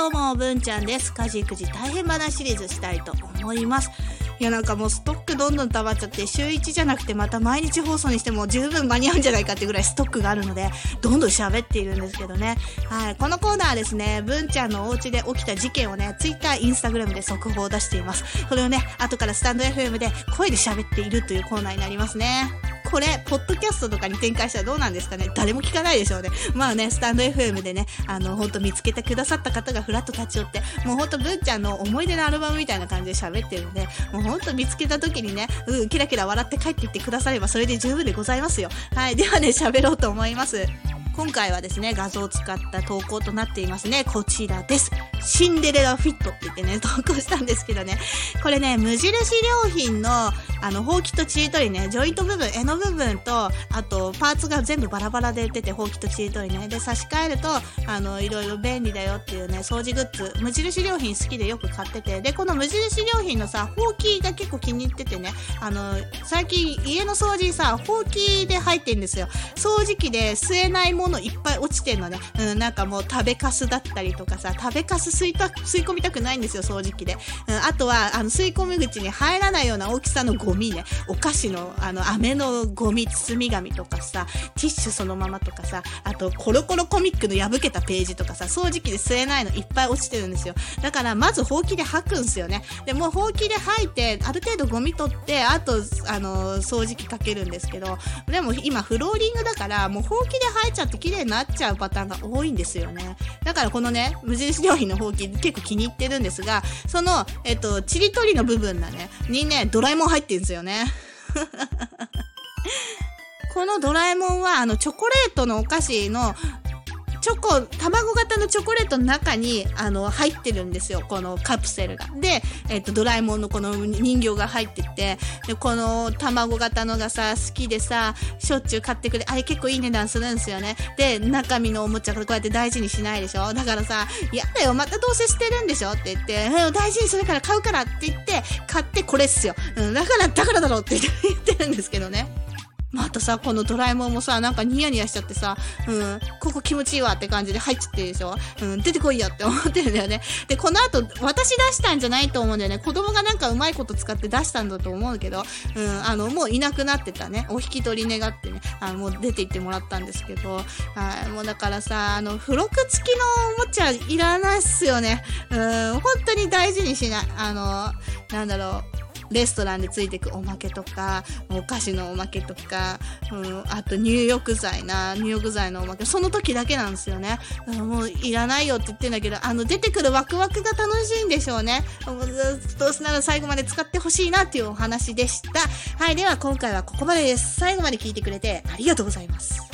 どうも、文ちゃんです。家事育児大変話シリーズしたいと思います。いやなんかもうストックどんどん溜まっちゃって、週1じゃなくてまた毎日放送にしても十分間に合うんじゃないかってぐらいストックがあるので、どんどん喋っているんですけどね。はい。このコーナーはですね、文ちゃんのお家で起きた事件をね、Twitter、Instagram で速報を出しています。それをね、後からスタンド FM で声で喋っているというコーナーになりますね。これ、ポッドキャストとかに展開したらどうなんですかね？誰も聞かないでしょうね。まあね、スタンド FM でね、あの、ほんと見つけてくださった方がフラッと立ち寄って、もうほんと文ちゃんの思い出のアルバムみたいな感じで喋ってるので、もうほんと見つけた時にね、うん、キラキラ笑って帰っていってくださればそれで十分でございますよ。はい。ではね、喋ろうと思います。今回はですね、画像を使った投稿となっていますね。こちらです。シンデレラフィットって言ってね、投稿したんですけどね。これね、無印良品の、あの、ほうきとちりとりね、ジョイント部分、柄の部分と、あと、パーツが全部バラバラで売ってて、ほうきとちりとりね。で、差し替えると、あの、いろいろ便利だよっていうね、掃除グッズ、無印良品好きでよく買ってて、で、この無印良品のさ、ほうきが結構気に入っててね、あの、最近家の掃除にさ、ほうきで入ってんですよ。掃除機で吸えないものいっぱい落ちてんのね。うん、なんかもう食べかすだったりとかさ、食べかす吸いた、吸い込みたくないんですよ、掃除機で。うん、あとは、あの、吸い込み口に入らないような大きさのゴミね。お菓子の、あの、飴のゴミ、包み紙とかさ、ティッシュそのままとかさ、あと、コロコロコミックの破けたページとかさ、掃除機で吸えないのいっぱい落ちてるんですよ。だから、まず、ほうきで吐くんすよね。で、もう、ほうきで吐いて、ある程度ゴミ取って、あと、あの、掃除機かけるんですけど、でも、今、フローリングだから、もう、ほうきで吐いちゃって綺麗になっちゃうパターンが多いんですよね。だから、このね、無印良品のほうき、結構気に入ってるんですが、その、えっと、ちりとりの部分だね、にね、ドラえもん入ってるんですよね。このドラえもんは、あの、チョコレートのお菓子の、チョコ、卵型のチョコレートの中に、あの、入ってるんですよ。このカプセルが。で、えっと、ドラえもんのこの人形が入ってて、で、この卵型のがさ、好きでさ、しょっちゅう買ってくれ、あれ結構いい値段するんですよね。で、中身のおもちゃこうやって大事にしないでしょだからさ、やだよ、またどうせ捨てるんでしょって言って、大事にするから買うからって言って、買ってこれっすよ。うん、だから、だからだろうって言ってるんですけどね。またさ、このドラえもんもさ、なんかニヤニヤしちゃってさ、うん、ここ気持ちいいわって感じで入っちゃってるでしょ？うん、出てこいよって思ってるんだよね。で、この後、私出したんじゃないと思うんだよね。子供がなんかうまいこと使って出したんだと思うけど、うん、あの、もういなくなってたね。お引き取り願ってね、あの、もう出て行ってもらったんですけど、はい、もうだからさ、あの、付録付きのおもちゃいらないっすよね。うん、本当に大事にしない。あの、なんだろう。レストランでついてくおまけとか、お菓子のおまけとか、うん、あと入浴剤な、入浴剤のおまけ、その時だけなんですよね。だからもういらないよって言ってんだけど、あの出てくるワクワクが楽しいんでしょうね。もうどうせなら最後まで使ってほしいなっていうお話でした。はい、では今回はここまでです。最後まで聞いてくれてありがとうございます。